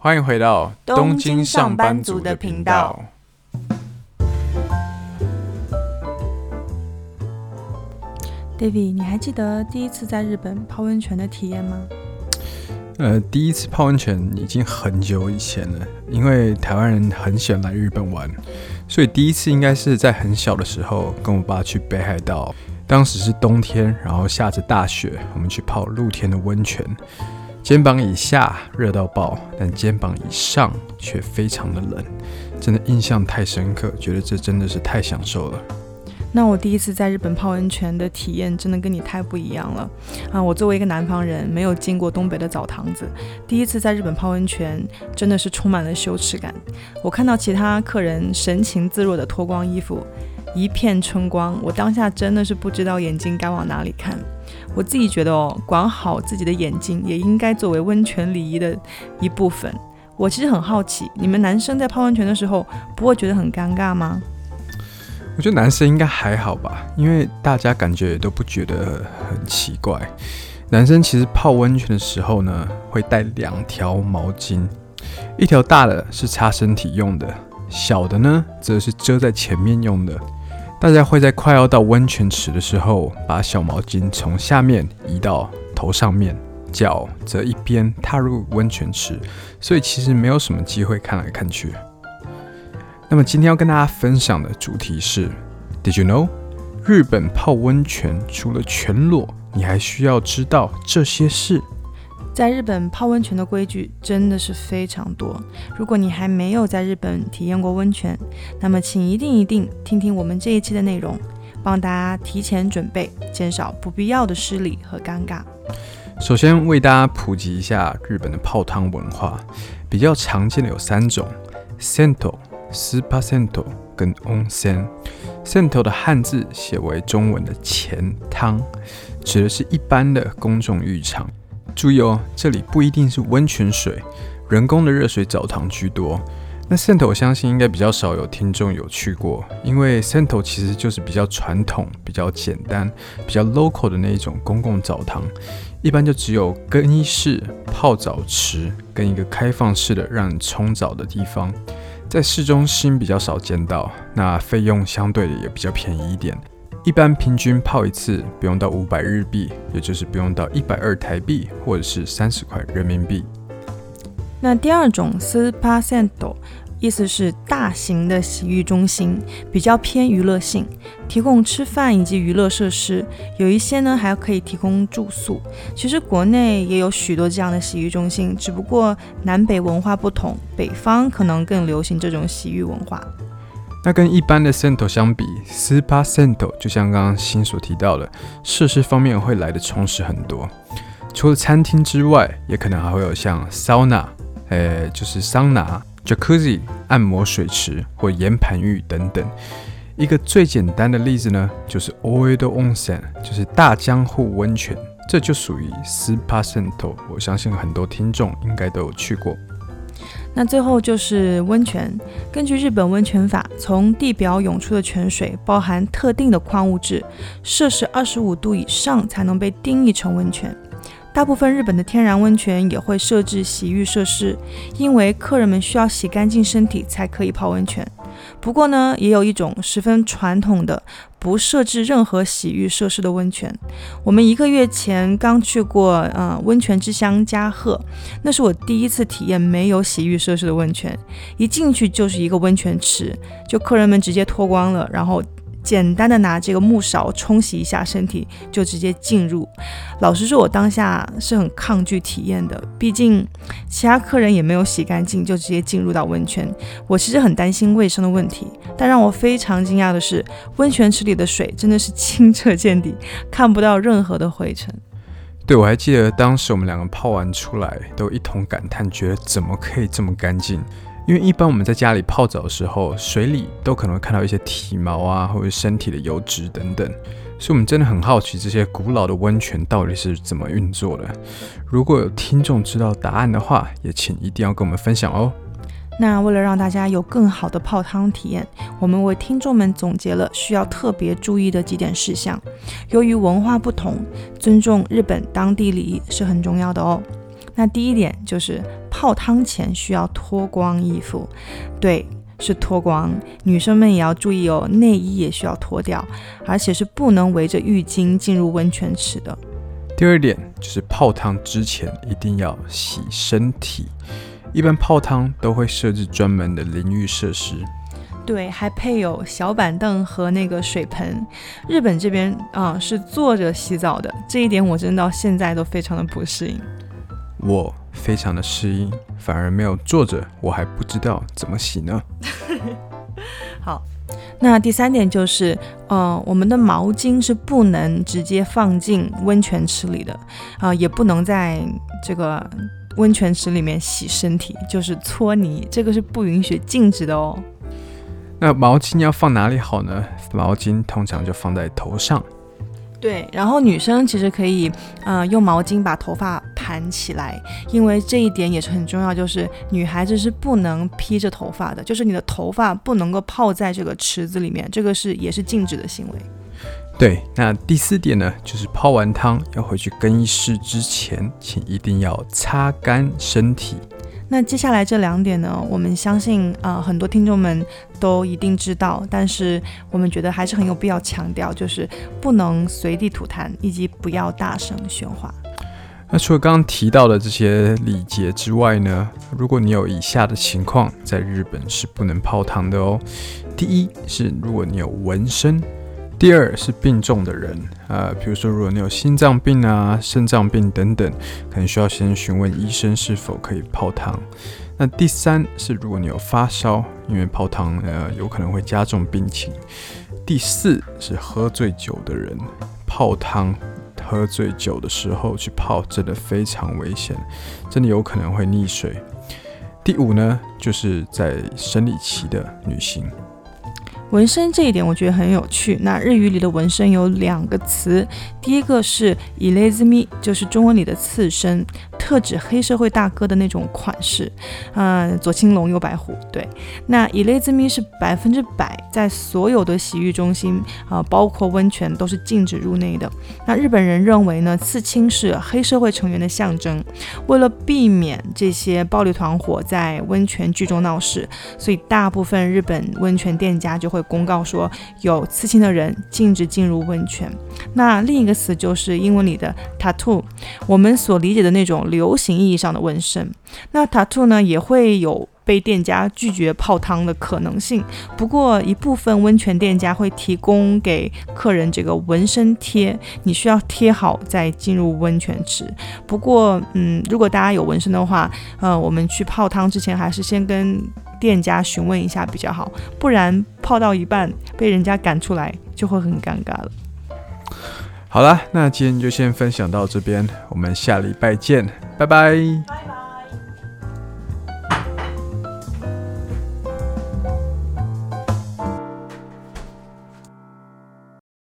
欢迎回到东京上班族的频道。David，你还记得第一次在日本泡温泉的体验吗？呃，第一次泡温泉已经很久以前了，因为台湾人很喜欢来日本玩，所以第一次应该是在很小的时候，跟我爸去北海道。当时是冬天，然后下着大雪，我们去泡露天的温泉。肩膀以下热到爆，但肩膀以上却非常的冷，真的印象太深刻，觉得这真的是太享受了。那我第一次在日本泡温泉的体验真的跟你太不一样了啊！我作为一个南方人，没有进过东北的澡堂子，第一次在日本泡温泉真的是充满了羞耻感。我看到其他客人神情自若地脱光衣服，一片春光，我当下真的是不知道眼睛该往哪里看。我自己觉得哦，管好自己的眼睛也应该作为温泉礼仪的一部分。我其实很好奇，你们男生在泡温泉的时候不会觉得很尴尬吗？我觉得男生应该还好吧，因为大家感觉也都不觉得很奇怪。男生其实泡温泉的时候呢，会带两条毛巾，一条大的是擦身体用的，小的呢则是遮在前面用的。大家会在快要到温泉池的时候，把小毛巾从下面移到头上面，脚则一边踏入温泉池，所以其实没有什么机会看来看去。那么今天要跟大家分享的主题是：Did you know？日本泡温泉除了全裸，你还需要知道这些事。在日本泡温泉的规矩真的是非常多。如果你还没有在日本体验过温泉，那么请一定一定听听我们这一期的内容，帮大家提前准备，减少不必要的失礼和尴尬。首先为大家普及一下日本的泡汤文化，比较常见的有三种：Sento。スーパー銭汤跟温泉，銭汤的汉字写为中文的钱汤，指的是一般的公众浴场。注意哦，这里不一定是温泉水，人工的热水澡堂居多。那銭汤我相信应该比较少有听众有去过，因为銭汤其实就是比较传统、比较简单、比较 local 的那一种公共澡堂，一般就只有更衣室、泡澡池跟一个开放式的让人冲澡的地方。在市中心比较少见到，那费用相对的也比较便宜一点，一般平均泡一次不用到五百日币，也就是不用到一百二台币或者是三十块人民币。那第二种スーパー銭汤。意思是大型的洗浴中心，比较偏娱乐性，提供吃饭以及娱乐设施，有一些呢还可以提供住宿。其实国内也有许多这样的洗浴中心，只不过南北文化不同，北方可能更流行这种洗浴文化。那跟一般的 Cento 相比 spa scent 就像刚刚新所提到的，设施方面会来的充实很多。除了餐厅之外，也可能还会有像 Sauna，呃，就是桑拿、Jacuzzi 按摩水池或岩盘浴等等。一个最简单的例子呢，就是 Oil Onsen，就是大江户温泉，这就属于 spa center。我相信很多听众应该都有去过。那最后就是温泉，根据日本温泉法，从地表涌出的泉水包含特定的矿物质，摄氏二十五度以上才能被定义成温泉。大部分日本的天然温泉也会设置洗浴设施，因为客人们需要洗干净身体才可以泡温泉。不过呢，也有一种十分传统的不设置任何洗浴设施的温泉。我们一个月前刚去过，呃，温泉之乡加贺，那是我第一次体验没有洗浴设施的温泉。一进去就是一个温泉池，就客人们直接脱光了，然后。简单的拿这个木勺冲洗一下身体，就直接进入。老实说，我当下是很抗拒体验的，毕竟其他客人也没有洗干净就直接进入到温泉。我其实很担心卫生的问题，但让我非常惊讶的是，温泉池里的水真的是清澈见底，看不到任何的灰尘。对，我还记得当时我们两个泡完出来，都一同感叹，觉得怎么可以这么干净。因为一般我们在家里泡澡的时候，水里都可能会看到一些体毛啊，或者身体的油脂等等，所以我们真的很好奇这些古老的温泉到底是怎么运作的。如果有听众知道答案的话，也请一定要跟我们分享哦。那为了让大家有更好的泡汤体验，我们为听众们总结了需要特别注意的几点事项。由于文化不同，尊重日本当地礼仪是很重要的哦。那第一点就是泡汤前需要脱光衣服，对，是脱光。女生们也要注意哦，内衣也需要脱掉，而且是不能围着浴巾进入温泉池的。第二点就是泡汤之前一定要洗身体，一般泡汤都会设置专门的淋浴设施。对，还配有小板凳和那个水盆。日本这边啊、呃、是坐着洗澡的，这一点我真的到现在都非常的不适应。我非常的适应，反而没有坐着，我还不知道怎么洗呢。好，那第三点就是，呃，我们的毛巾是不能直接放进温泉池里的，啊、呃，也不能在这个温泉池里面洗身体，就是搓泥，这个是不允许、禁止的哦。那毛巾要放哪里好呢？毛巾通常就放在头上。对，然后女生其实可以，呃，用毛巾把头发盘起来，因为这一点也是很重要，就是女孩子是不能披着头发的，就是你的头发不能够泡在这个池子里面，这个是也是禁止的行为。对，那第四点呢，就是泡完汤要回去更衣室之前，请一定要擦干身体。那接下来这两点呢，我们相信呃很多听众们都一定知道，但是我们觉得还是很有必要强调，就是不能随地吐痰，以及不要大声喧哗。那除了刚刚提到的这些礼节之外呢，如果你有以下的情况，在日本是不能泡汤的哦。第一是如果你有纹身。第二是病重的人，呃，比如说如果你有心脏病啊、肾脏病等等，可能需要先询问医生是否可以泡汤。那第三是如果你有发烧，因为泡汤呃有可能会加重病情。第四是喝醉酒的人，泡汤喝醉酒的时候去泡，真的非常危险，真的有可能会溺水。第五呢，就是在生理期的女性。纹身这一点我觉得很有趣。那日语里的纹身有两个词，第一个是“ elazmi，”，就是中文里的刺身，特指黑社会大哥的那种款式。嗯、左青龙右白虎。对，那 elazmi 是百分之百在所有的洗浴中心啊、包括温泉都是禁止入内的。那日本人认为呢，刺青是黑社会成员的象征，为了避免这些暴力团伙在温泉剧中闹事，所以大部分日本温泉店家就会会。公告说，有刺青的人禁止进入温泉。那另一个词就是英文里的 tattoo，我们所理解的那种流行意义上的纹身。那 tattoo 呢，也会有被店家拒绝泡汤的可能性。不过一部分温泉店家会提供给客人这个纹身贴，你需要贴好再进入温泉池。不过，嗯，如果大家有纹身的话，呃，我们去泡汤之前还是先跟店家询问一下比较好，不然泡到一半被人家赶出来就会很尴尬了。好了，那今天就先分享到这边，我们下礼拜见，拜拜。